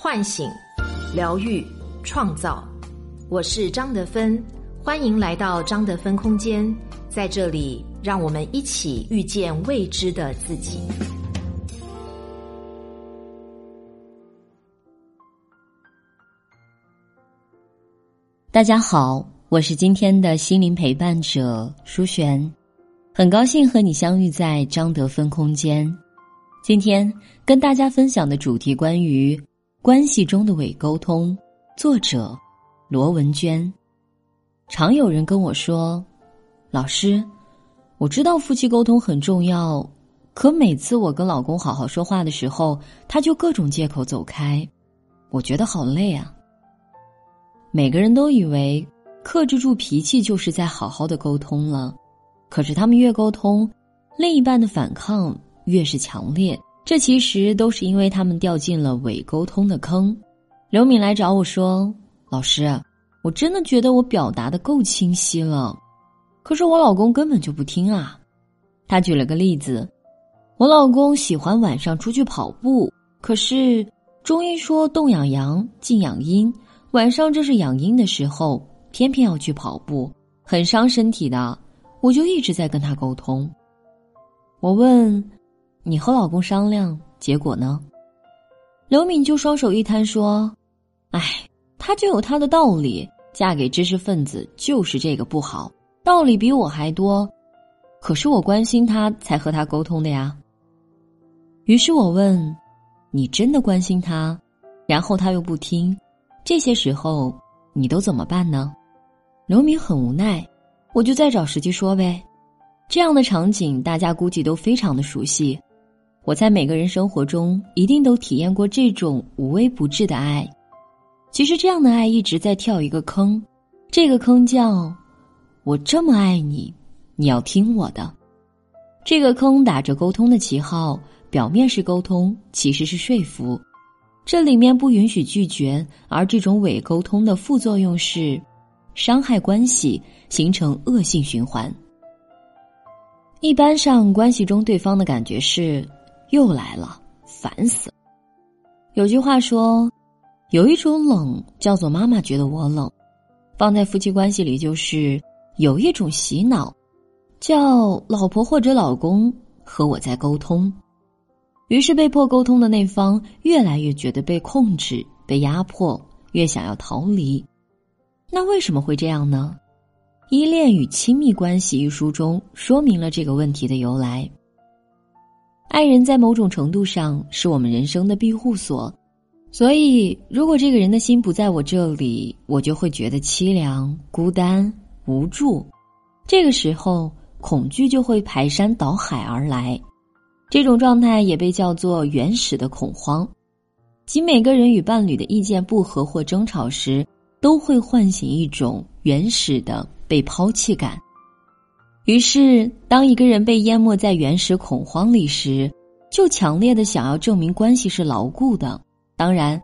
唤醒、疗愈、创造。我是张德芬，欢迎来到张德芬空间。在这里，让我们一起遇见未知的自己。大家好，我是今天的心灵陪伴者舒璇，很高兴和你相遇在张德芬空间。今天跟大家分享的主题关于关系中的伪沟通，作者罗文娟。常有人跟我说：“老师，我知道夫妻沟通很重要，可每次我跟老公好好说话的时候，他就各种借口走开，我觉得好累啊。”每个人都以为克制住脾气就是在好好的沟通了，可是他们越沟通，另一半的反抗。越是强烈，这其实都是因为他们掉进了伪沟通的坑。刘敏来找我说：“老师，我真的觉得我表达的够清晰了，可是我老公根本就不听啊。”他举了个例子：“我老公喜欢晚上出去跑步，可是中医说动养阳，静养阴，晚上这是养阴的时候，偏偏要去跑步，很伤身体的。”我就一直在跟他沟通。我问。你和老公商量，结果呢？刘敏就双手一摊说：“哎，他就有他的道理，嫁给知识分子就是这个不好，道理比我还多。可是我关心他，才和他沟通的呀。”于是我问：“你真的关心他？然后他又不听，这些时候你都怎么办呢？”刘敏很无奈，我就再找时机说呗。这样的场景，大家估计都非常的熟悉。我在每个人生活中一定都体验过这种无微不至的爱，其实这样的爱一直在跳一个坑，这个坑叫“我这么爱你，你要听我的”。这个坑打着沟通的旗号，表面是沟通，其实是说服。这里面不允许拒绝，而这种伪沟通的副作用是伤害关系，形成恶性循环。一般上，关系中对方的感觉是。又来了，烦死！有句话说，有一种冷叫做妈妈觉得我冷，放在夫妻关系里就是有一种洗脑，叫老婆或者老公和我在沟通，于是被迫沟通的那方越来越觉得被控制、被压迫，越想要逃离。那为什么会这样呢？《依恋与亲密关系》一书中说明了这个问题的由来。爱人在某种程度上是我们人生的庇护所，所以如果这个人的心不在我这里，我就会觉得凄凉、孤单、无助。这个时候，恐惧就会排山倒海而来。这种状态也被叫做原始的恐慌。即每个人与伴侣的意见不合或争吵时，都会唤醒一种原始的被抛弃感。于是，当一个人被淹没在原始恐慌里时，就强烈的想要证明关系是牢固的。当然，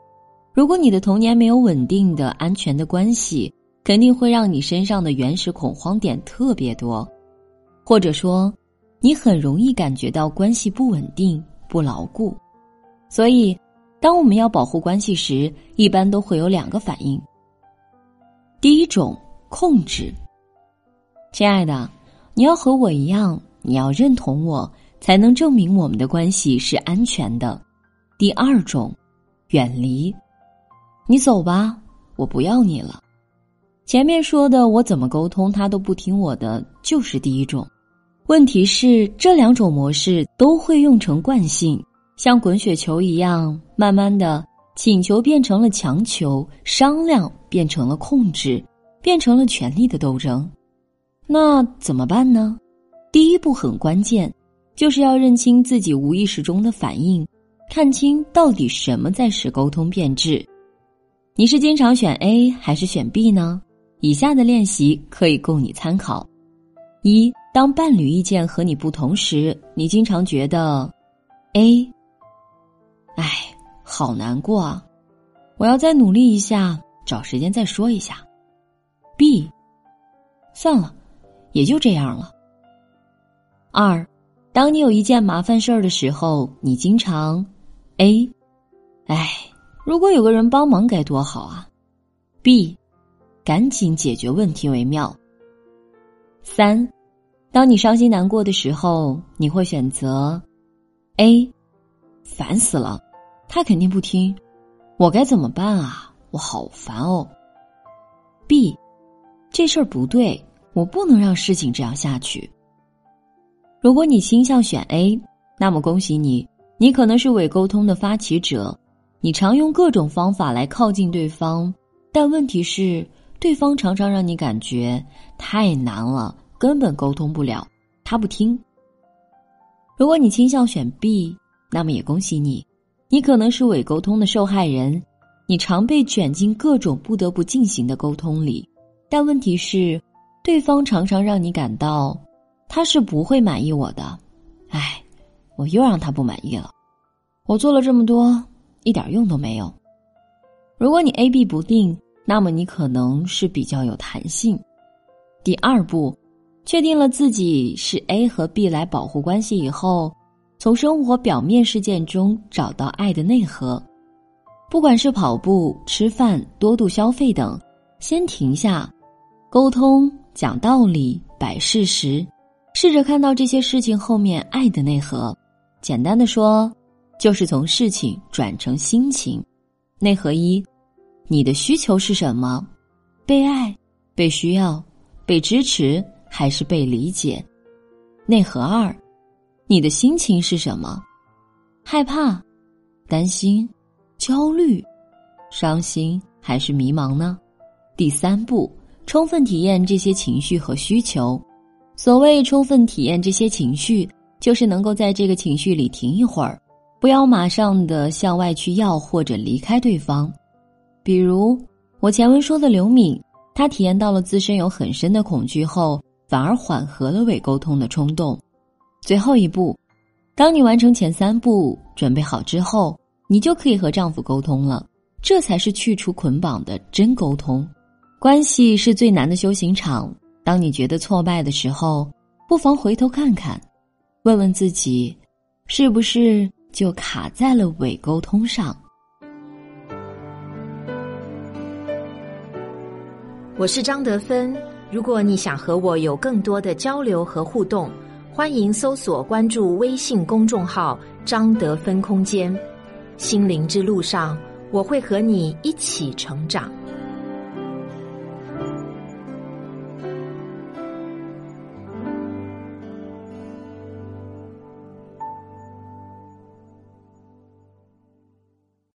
如果你的童年没有稳定的、安全的关系，肯定会让你身上的原始恐慌点特别多，或者说，你很容易感觉到关系不稳定、不牢固。所以，当我们要保护关系时，一般都会有两个反应。第一种，控制。亲爱的。你要和我一样，你要认同我，才能证明我们的关系是安全的。第二种，远离，你走吧，我不要你了。前面说的我怎么沟通他都不听我的，就是第一种。问题是这两种模式都会用成惯性，像滚雪球一样，慢慢的请求变成了强求，商量变成了控制，变成了权力的斗争。那怎么办呢？第一步很关键，就是要认清自己无意识中的反应，看清到底什么在使沟通变质。你是经常选 A 还是选 B 呢？以下的练习可以供你参考：一，当伴侣意见和你不同时，你经常觉得 A，哎，好难过啊，我要再努力一下，找时间再说一下。B，算了。也就这样了。二，当你有一件麻烦事儿的时候，你经常，A，哎，如果有个人帮忙该多好啊！B，赶紧解决问题为妙。三，当你伤心难过的时候，你会选择 A，烦死了，他肯定不听，我该怎么办啊？我好烦哦。B，这事儿不对，我不能让事情这样下去。如果你倾向选 A，那么恭喜你，你可能是伪沟通的发起者。你常用各种方法来靠近对方，但问题是，对方常常让你感觉太难了，根本沟通不了，他不听。如果你倾向选 B，那么也恭喜你，你可能是伪沟通的受害人。你常被卷进各种不得不进行的沟通里，但问题是，对方常常让你感到他是不会满意我的。唉，我又让他不满意了。我做了这么多，一点用都没有。如果你 A B 不定，那么你可能是比较有弹性。第二步，确定了自己是 A 和 B 来保护关系以后，从生活表面事件中找到爱的内核。不管是跑步、吃饭、多度消费等，先停下，沟通、讲道理、摆事实，试着看到这些事情后面爱的内核。简单的说，就是从事情转成心情。内核一：你的需求是什么？被爱、被需要、被支持，还是被理解？内核二：你的心情是什么？害怕、担心。焦虑、伤心还是迷茫呢？第三步，充分体验这些情绪和需求。所谓充分体验这些情绪，就是能够在这个情绪里停一会儿，不要马上的向外去要或者离开对方。比如我前文说的刘敏，她体验到了自身有很深的恐惧后，反而缓和了伪沟通的冲动。最后一步，当你完成前三步，准备好之后。你就可以和丈夫沟通了，这才是去除捆绑的真沟通。关系是最难的修行场。当你觉得挫败的时候，不妨回头看看，问问自己，是不是就卡在了伪沟通上？我是张德芬。如果你想和我有更多的交流和互动，欢迎搜索关注微信公众号“张德芬空间”。心灵之路上，我会和你一起成长。